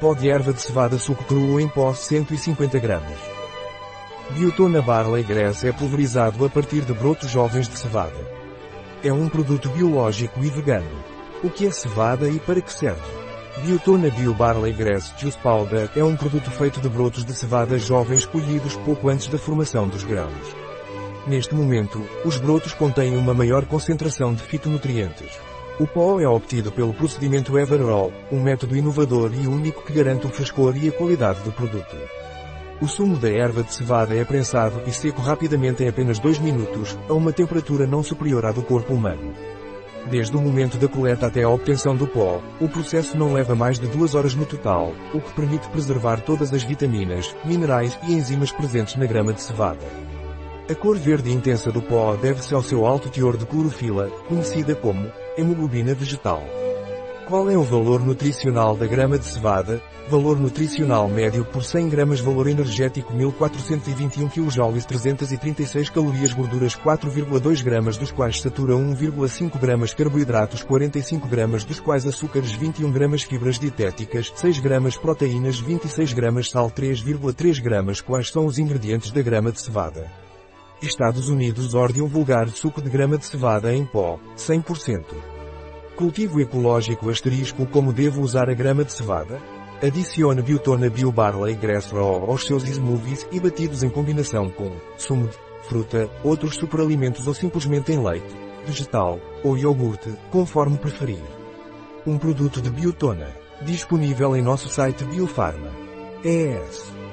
Pó de erva de cevada suco cru em pó 150 gramas. Biotona Barley Grass é pulverizado a partir de brotos jovens de cevada. É um produto biológico e vegano. O que é cevada e para que serve? Biotona Bio Barley Grass Juice Powder é um produto feito de brotos de cevada jovens colhidos pouco antes da formação dos grãos. Neste momento, os brotos contêm uma maior concentração de fitonutrientes. O pó é obtido pelo procedimento Everall, um método inovador e único que garante o frescor e a qualidade do produto. O sumo da erva de cevada é prensado e seco rapidamente em apenas 2 minutos, a uma temperatura não superior à do corpo humano. Desde o momento da coleta até a obtenção do pó, o processo não leva mais de 2 horas no total, o que permite preservar todas as vitaminas, minerais e enzimas presentes na grama de cevada. A cor verde intensa do pó deve-se ao seu alto teor de clorofila, conhecida como hemoglobina vegetal. Qual é o valor nutricional da grama de cevada? Valor nutricional médio por 100 gramas Valor energético 1421 kJ 336 calorias Gorduras 4,2 gramas dos quais satura 1,5 gramas Carboidratos 45 gramas dos quais açúcares 21 gramas Fibras dietéticas 6 gramas Proteínas 26 gramas Sal 3,3 gramas Quais são os ingredientes da grama de cevada? Estados Unidos Ordium vulgar suco de grama de cevada em pó, 100%. Cultivo ecológico asterisco Como devo usar a grama de cevada? Adicione biotona Bio Barley Grass Raw aos seus smoothies e batidos em combinação com sumo de fruta, outros superalimentos ou simplesmente em leite, vegetal ou iogurte, conforme preferir. Um produto de biotona, disponível em nosso site Biofarma. ES